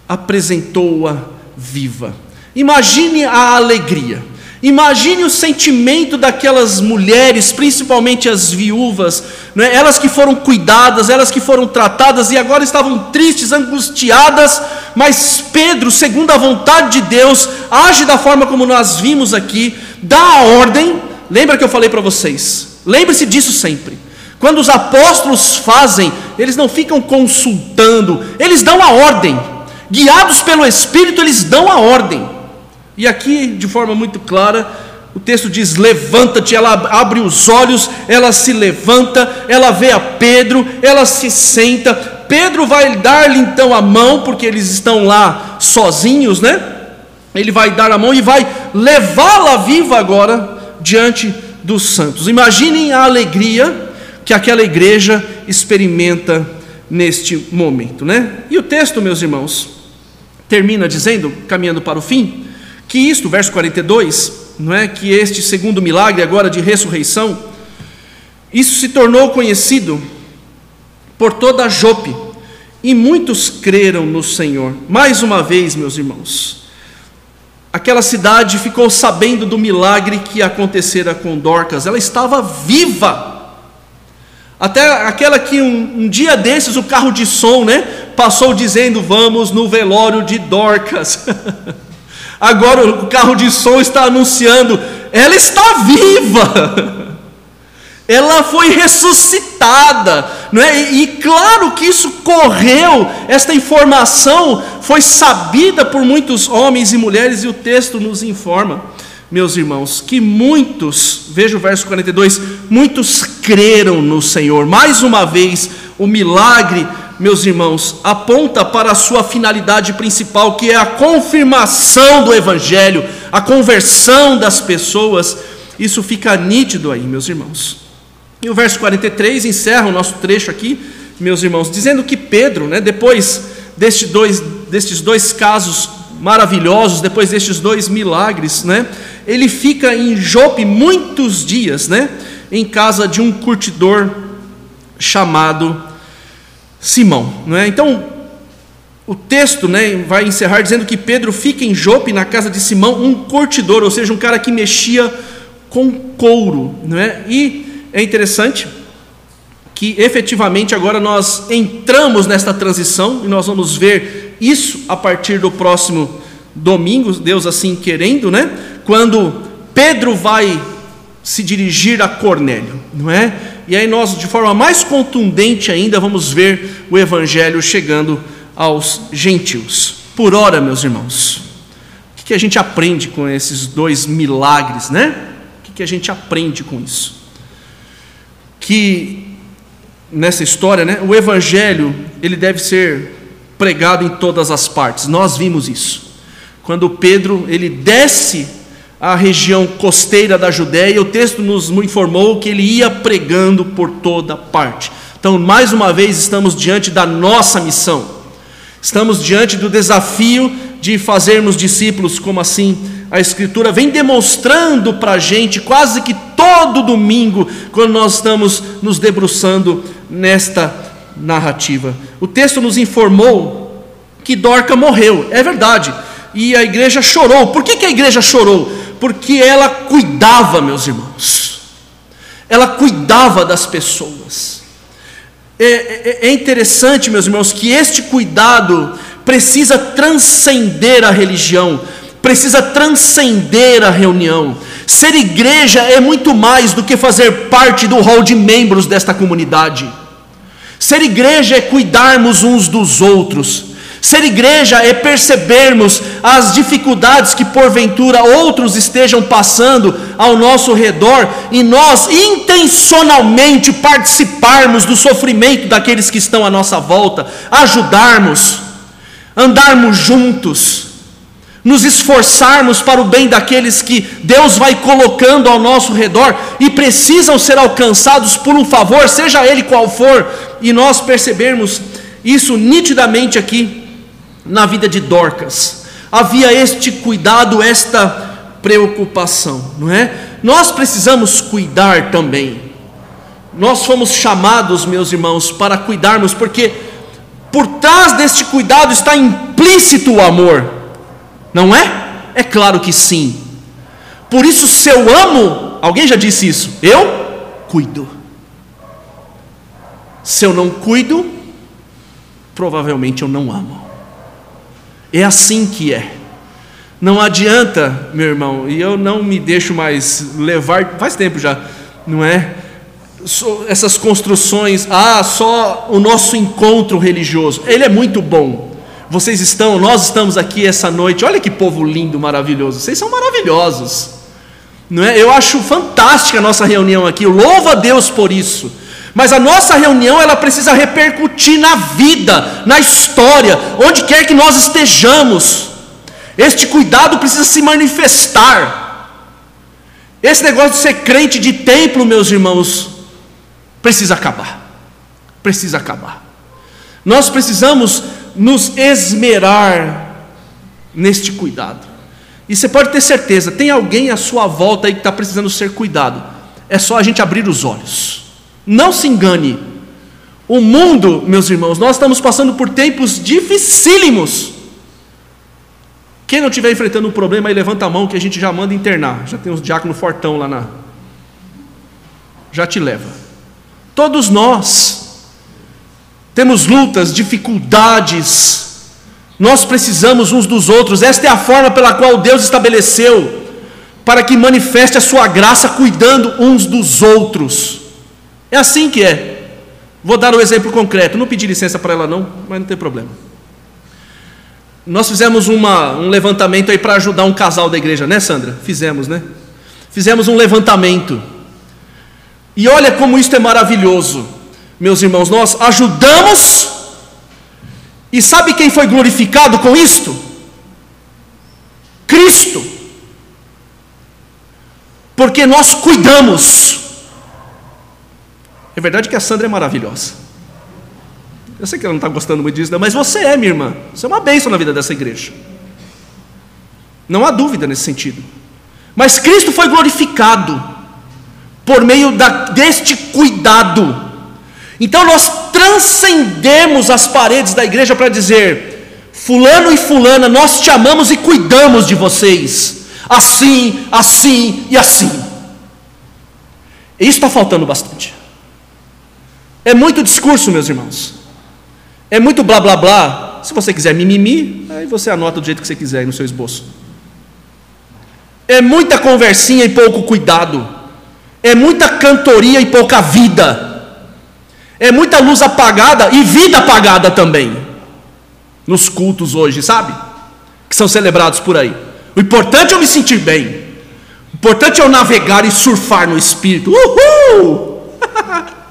apresentou-a viva. Imagine a alegria, Imagine o sentimento daquelas mulheres, principalmente as viúvas, né? elas que foram cuidadas, elas que foram tratadas e agora estavam tristes, angustiadas, mas Pedro, segundo a vontade de Deus, age da forma como nós vimos aqui, dá a ordem. Lembra que eu falei para vocês? Lembre-se disso sempre. Quando os apóstolos fazem, eles não ficam consultando, eles dão a ordem. Guiados pelo Espírito, eles dão a ordem. E aqui, de forma muito clara, o texto diz: Levanta-te. Ela abre os olhos, ela se levanta, ela vê a Pedro, ela se senta. Pedro vai dar-lhe então a mão, porque eles estão lá sozinhos, né? Ele vai dar a mão e vai levá-la viva agora diante dos santos. Imaginem a alegria que aquela igreja experimenta neste momento, né? E o texto, meus irmãos, termina dizendo, caminhando para o fim, que isto, verso 42, não é que este segundo milagre agora de ressurreição, isso se tornou conhecido por toda Jope, e muitos creram no Senhor. Mais uma vez, meus irmãos, aquela cidade ficou sabendo do milagre que acontecera com Dorcas, ela estava viva. Até aquela que um, um, dia desses o carro de som, né, passou dizendo: "Vamos no velório de Dorcas". [LAUGHS] Agora o carro de som está anunciando: ela está viva. [LAUGHS] Ela foi ressuscitada, não é? E, e claro que isso correu, esta informação foi sabida por muitos homens e mulheres, e o texto nos informa, meus irmãos, que muitos, veja o verso 42, muitos creram no Senhor. Mais uma vez, o milagre meus irmãos, aponta para a sua finalidade principal, que é a confirmação do Evangelho, a conversão das pessoas. Isso fica nítido aí, meus irmãos. E o verso 43 encerra o nosso trecho aqui, meus irmãos, dizendo que Pedro, né, depois destes dois, destes dois casos maravilhosos, depois destes dois milagres, né, ele fica em Jope muitos dias, né, em casa de um curtidor chamado Simão, não é? Então, o texto né, vai encerrar dizendo que Pedro fica em Jope, na casa de Simão, um curtidor, ou seja, um cara que mexia com couro. Não é? E é interessante que efetivamente agora nós entramos nesta transição e nós vamos ver isso a partir do próximo domingo, Deus assim querendo, né? Quando Pedro vai se dirigir a Cornélio, não é? E aí nós, de forma mais contundente ainda, vamos ver o evangelho chegando aos gentios. Por ora, meus irmãos, o que a gente aprende com esses dois milagres, né? O que a gente aprende com isso? Que nessa história, né, o evangelho, ele deve ser pregado em todas as partes. Nós vimos isso. Quando Pedro, ele desce a região costeira da Judéia, o texto nos informou que ele ia pregando por toda parte. Então, mais uma vez, estamos diante da nossa missão, estamos diante do desafio de fazermos discípulos, como assim a Escritura vem demonstrando para a gente quase que todo domingo, quando nós estamos nos debruçando nesta narrativa. O texto nos informou que Dorca morreu, é verdade, e a igreja chorou. Por que, que a igreja chorou? porque ela cuidava, meus irmãos, ela cuidava das pessoas. É, é, é, interessante, meus irmãos, que este cuidado precisa transcender a religião, precisa transcender a reunião. Ser igreja é muito mais do que fazer parte do hall de membros desta comunidade. Ser igreja é cuidarmos uns dos outros, Ser igreja é percebermos as dificuldades que porventura outros estejam passando ao nosso redor e nós intencionalmente participarmos do sofrimento daqueles que estão à nossa volta, ajudarmos, andarmos juntos, nos esforçarmos para o bem daqueles que Deus vai colocando ao nosso redor e precisam ser alcançados por um favor, seja ele qual for, e nós percebermos isso nitidamente aqui na vida de Dorcas. Havia este cuidado, esta preocupação, não é? Nós precisamos cuidar também. Nós fomos chamados, meus irmãos, para cuidarmos, porque por trás deste cuidado está implícito o amor, não é? É claro que sim. Por isso, se eu amo, alguém já disse isso, eu cuido. Se eu não cuido, provavelmente eu não amo. É assim que é. Não adianta, meu irmão, e eu não me deixo mais levar, faz tempo já, não é? Essas construções, ah, só o nosso encontro religioso, ele é muito bom. Vocês estão, nós estamos aqui essa noite, olha que povo lindo, maravilhoso, vocês são maravilhosos, não é? Eu acho fantástica a nossa reunião aqui, louvo a Deus por isso. Mas a nossa reunião ela precisa repercutir na vida, na história, onde quer que nós estejamos. Este cuidado precisa se manifestar. Esse negócio de ser crente de templo, meus irmãos, precisa acabar. Precisa acabar. Nós precisamos nos esmerar neste cuidado. E você pode ter certeza, tem alguém à sua volta aí que está precisando ser cuidado. É só a gente abrir os olhos. Não se engane. O mundo, meus irmãos, nós estamos passando por tempos dificílimos. Quem não estiver enfrentando um problema aí, levanta a mão que a gente já manda internar. Já tem uns diáconos fortão lá na. Já te leva. Todos nós temos lutas, dificuldades. Nós precisamos uns dos outros. Esta é a forma pela qual Deus estabeleceu para que manifeste a sua graça cuidando uns dos outros. É assim que é. Vou dar um exemplo concreto. Não pedi licença para ela, não, mas não tem problema. Nós fizemos uma, um levantamento aí para ajudar um casal da igreja, né, Sandra? Fizemos, né? Fizemos um levantamento. E olha como isso é maravilhoso, meus irmãos. Nós ajudamos, e sabe quem foi glorificado com isto? Cristo. Porque nós cuidamos. É verdade que a Sandra é maravilhosa. Eu sei que ela não está gostando muito disso, mas você é, minha irmã. Você é uma bênção na vida dessa igreja. Não há dúvida nesse sentido. Mas Cristo foi glorificado por meio da, deste cuidado. Então nós transcendemos as paredes da igreja para dizer: Fulano e Fulana, nós te amamos e cuidamos de vocês. Assim, assim e assim. Isso está faltando bastante. É muito discurso, meus irmãos. É muito blá blá blá. Se você quiser mimimi, aí você anota do jeito que você quiser aí no seu esboço. É muita conversinha e pouco cuidado. É muita cantoria e pouca vida. É muita luz apagada e vida apagada também. Nos cultos hoje, sabe? Que são celebrados por aí. O importante é eu me sentir bem. O importante é eu navegar e surfar no espírito. Uhul! [LAUGHS]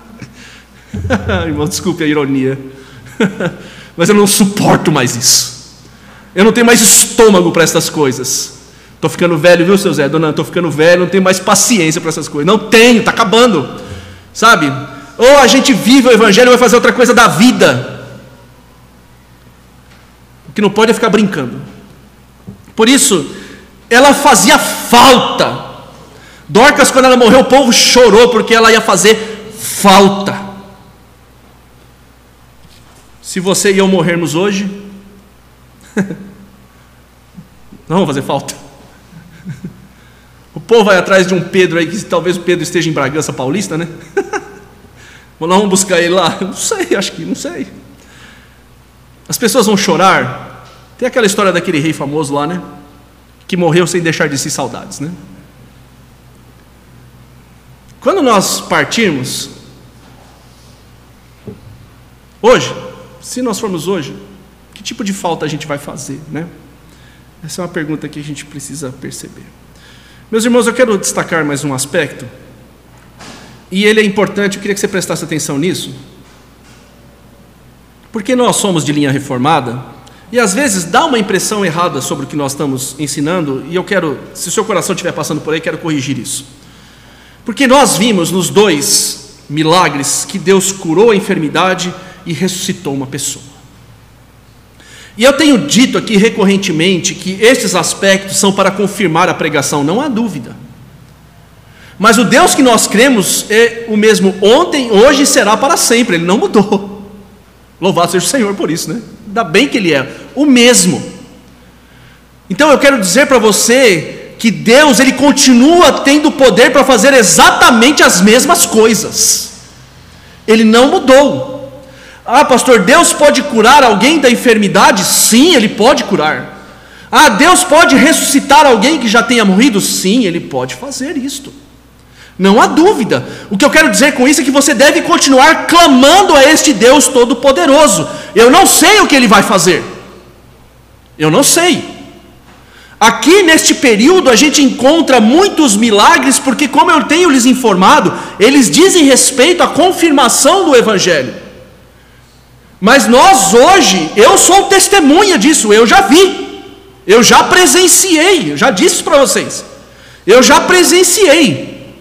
[LAUGHS] Irmão, desculpe a ironia. [LAUGHS] Mas eu não suporto mais isso. Eu não tenho mais estômago para essas coisas. Estou ficando velho, viu, seu Zé? Dona, estou ficando velho, não tenho mais paciência para essas coisas. Não tenho, está acabando. Sabe? Ou a gente vive o Evangelho ou vai fazer outra coisa da vida. O que não pode é ficar brincando. Por isso, ela fazia falta. Dorcas, quando ela morreu, o povo chorou porque ela ia fazer falta. Se você e eu morrermos hoje, [LAUGHS] não vamos fazer falta. O povo vai atrás de um Pedro aí, que talvez o Pedro esteja em Bragança Paulista, né? [LAUGHS] Vamos buscar ele lá? Não sei, acho que não sei. As pessoas vão chorar. Tem aquela história daquele rei famoso lá, né? Que morreu sem deixar de si saudades, né? Quando nós partirmos, hoje, se nós formos hoje, que tipo de falta a gente vai fazer, né? Essa é uma pergunta que a gente precisa perceber. Meus irmãos, eu quero destacar mais um aspecto, e ele é importante, eu queria que você prestasse atenção nisso, porque nós somos de linha reformada, e às vezes dá uma impressão errada sobre o que nós estamos ensinando, e eu quero, se o seu coração estiver passando por aí, quero corrigir isso. Porque nós vimos nos dois milagres que Deus curou a enfermidade e ressuscitou uma pessoa. E eu tenho dito aqui recorrentemente que estes aspectos são para confirmar a pregação, não há dúvida. Mas o Deus que nós cremos é o mesmo ontem, hoje e será para sempre, ele não mudou. Louvado seja o Senhor por isso, né? Ainda bem que ele é o mesmo. Então eu quero dizer para você que Deus ele continua tendo poder para fazer exatamente as mesmas coisas. Ele não mudou. Ah, pastor, Deus pode curar alguém da enfermidade? Sim, ele pode curar. Ah, Deus pode ressuscitar alguém que já tenha morrido? Sim, ele pode fazer isto. Não há dúvida. O que eu quero dizer com isso é que você deve continuar clamando a este Deus Todo-Poderoso. Eu não sei o que ele vai fazer. Eu não sei. Aqui neste período a gente encontra muitos milagres, porque, como eu tenho lhes informado, eles dizem respeito à confirmação do Evangelho. Mas nós hoje, eu sou testemunha disso, eu já vi, eu já presenciei, eu já disse para vocês, eu já presenciei,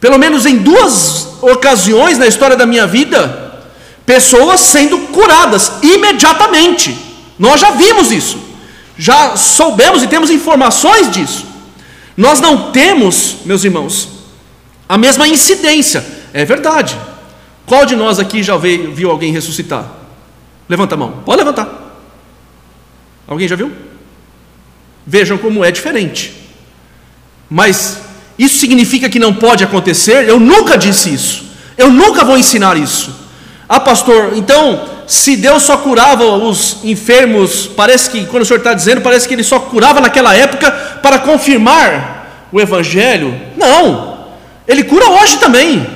pelo menos em duas ocasiões na história da minha vida, pessoas sendo curadas imediatamente, nós já vimos isso já soubemos e temos informações disso. Nós não temos, meus irmãos, a mesma incidência, é verdade. Qual de nós aqui já veio, viu alguém ressuscitar? Levanta a mão, pode levantar. Alguém já viu? Vejam como é diferente. Mas isso significa que não pode acontecer? Eu nunca disse isso. Eu nunca vou ensinar isso. Ah, pastor, então se Deus só curava os enfermos, parece que, quando o Senhor está dizendo, parece que Ele só curava naquela época para confirmar o Evangelho. Não, Ele cura hoje também,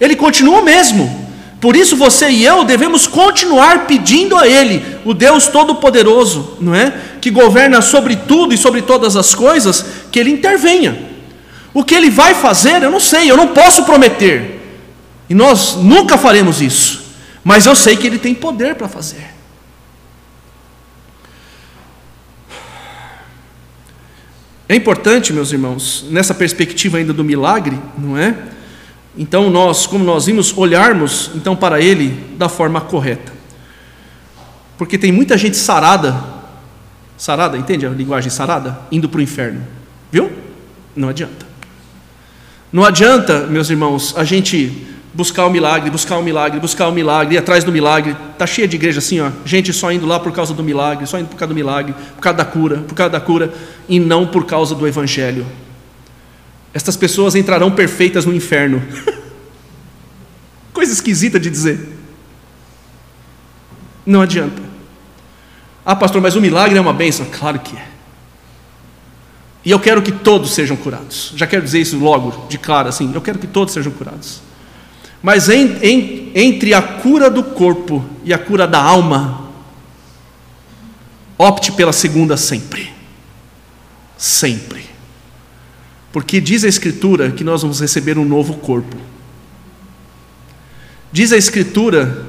Ele continua o mesmo. Por isso você e eu devemos continuar pedindo a Ele, o Deus Todo-Poderoso, não é? Que governa sobre tudo e sobre todas as coisas, que Ele intervenha. O que Ele vai fazer, eu não sei, eu não posso prometer. E nós nunca faremos isso mas eu sei que Ele tem poder para fazer. É importante, meus irmãos, nessa perspectiva ainda do milagre, não é? Então nós, como nós vimos, olharmos então para ele da forma correta. Porque tem muita gente sarada, sarada, entende a linguagem sarada? Indo para o inferno. Viu? Não adianta. Não adianta, meus irmãos, a gente buscar o milagre, buscar o milagre, buscar o milagre, ir atrás do milagre. Está cheia de igreja assim, ó, gente só indo lá por causa do milagre, só indo por causa do milagre, por causa da cura, por causa da cura, e não por causa do evangelho. Estas pessoas entrarão perfeitas no inferno. [LAUGHS] Coisa esquisita de dizer. Não adianta. Ah, pastor, mas o milagre é uma bênção. Claro que é. E eu quero que todos sejam curados. Já quero dizer isso logo, de cara, assim. Eu quero que todos sejam curados. Mas em, em, entre a cura do corpo e a cura da alma, opte pela segunda sempre. Sempre. Porque diz a Escritura que nós vamos receber um novo corpo. Diz a Escritura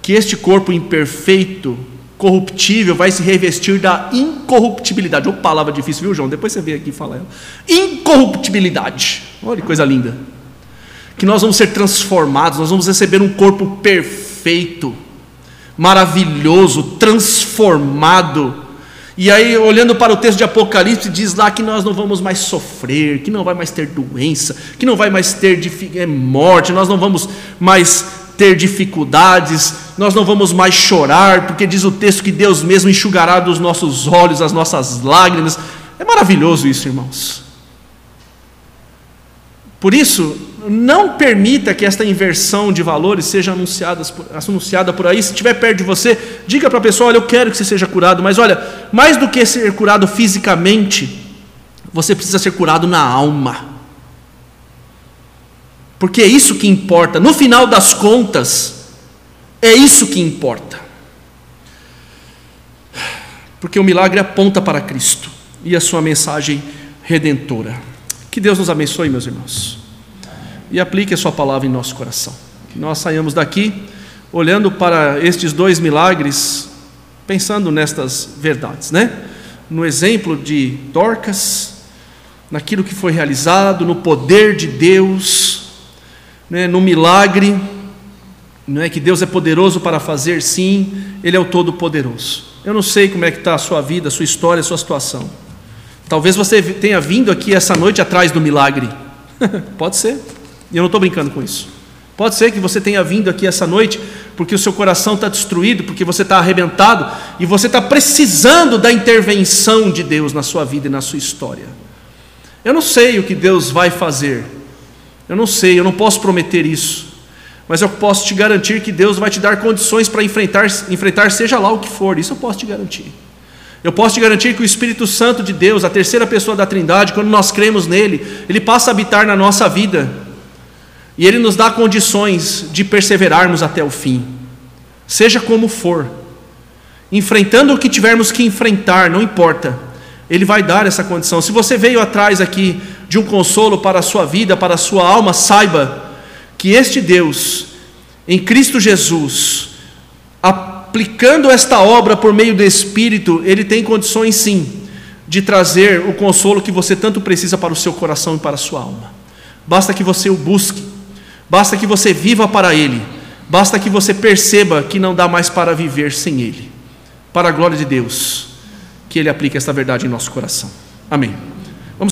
que este corpo imperfeito, corruptível, vai se revestir da incorruptibilidade. Ou palavra difícil, viu, João? Depois você vem aqui e fala ela. Incorruptibilidade. Olha que coisa linda que nós vamos ser transformados, nós vamos receber um corpo perfeito, maravilhoso, transformado. E aí, olhando para o texto de Apocalipse, diz lá que nós não vamos mais sofrer, que não vai mais ter doença, que não vai mais ter é, morte, nós não vamos mais ter dificuldades, nós não vamos mais chorar, porque diz o texto que Deus mesmo enxugará dos nossos olhos as nossas lágrimas. É maravilhoso isso, irmãos. Por isso, não permita que esta inversão de valores seja anunciada, por aí. Se estiver perto de você, diga para a pessoa: Olha, eu quero que você seja curado, mas olha, mais do que ser curado fisicamente, você precisa ser curado na alma. Porque é isso que importa. No final das contas, é isso que importa. Porque o milagre aponta para Cristo e a sua mensagem redentora. Que Deus nos abençoe, meus irmãos e aplique a Sua palavra em nosso coração. Que nós saiamos daqui olhando para estes dois milagres, pensando nestas verdades, né? No exemplo de Dorcas, naquilo que foi realizado, no poder de Deus, né? no milagre, não é que Deus é poderoso para fazer, sim, Ele é o Todo-Poderoso. Eu não sei como é que está a sua vida, a sua história, a sua situação. Talvez você tenha vindo aqui essa noite atrás do milagre. [LAUGHS] Pode ser. E eu não estou brincando com isso. Pode ser que você tenha vindo aqui essa noite porque o seu coração está destruído, porque você está arrebentado e você está precisando da intervenção de Deus na sua vida e na sua história. Eu não sei o que Deus vai fazer. Eu não sei, eu não posso prometer isso. Mas eu posso te garantir que Deus vai te dar condições para enfrentar, enfrentar seja lá o que for. Isso eu posso te garantir. Eu posso te garantir que o Espírito Santo de Deus, a terceira pessoa da Trindade, quando nós cremos nele, ele passa a habitar na nossa vida. E ele nos dá condições de perseverarmos até o fim. Seja como for. Enfrentando o que tivermos que enfrentar, não importa. Ele vai dar essa condição. Se você veio atrás aqui de um consolo para a sua vida, para a sua alma, saiba que este Deus, em Cristo Jesus, aplicando esta obra por meio do Espírito, ele tem condições sim de trazer o consolo que você tanto precisa para o seu coração e para a sua alma. Basta que você o busque, basta que você viva para ele, basta que você perceba que não dá mais para viver sem ele. Para a glória de Deus, que ele aplique esta verdade em nosso coração. Amém.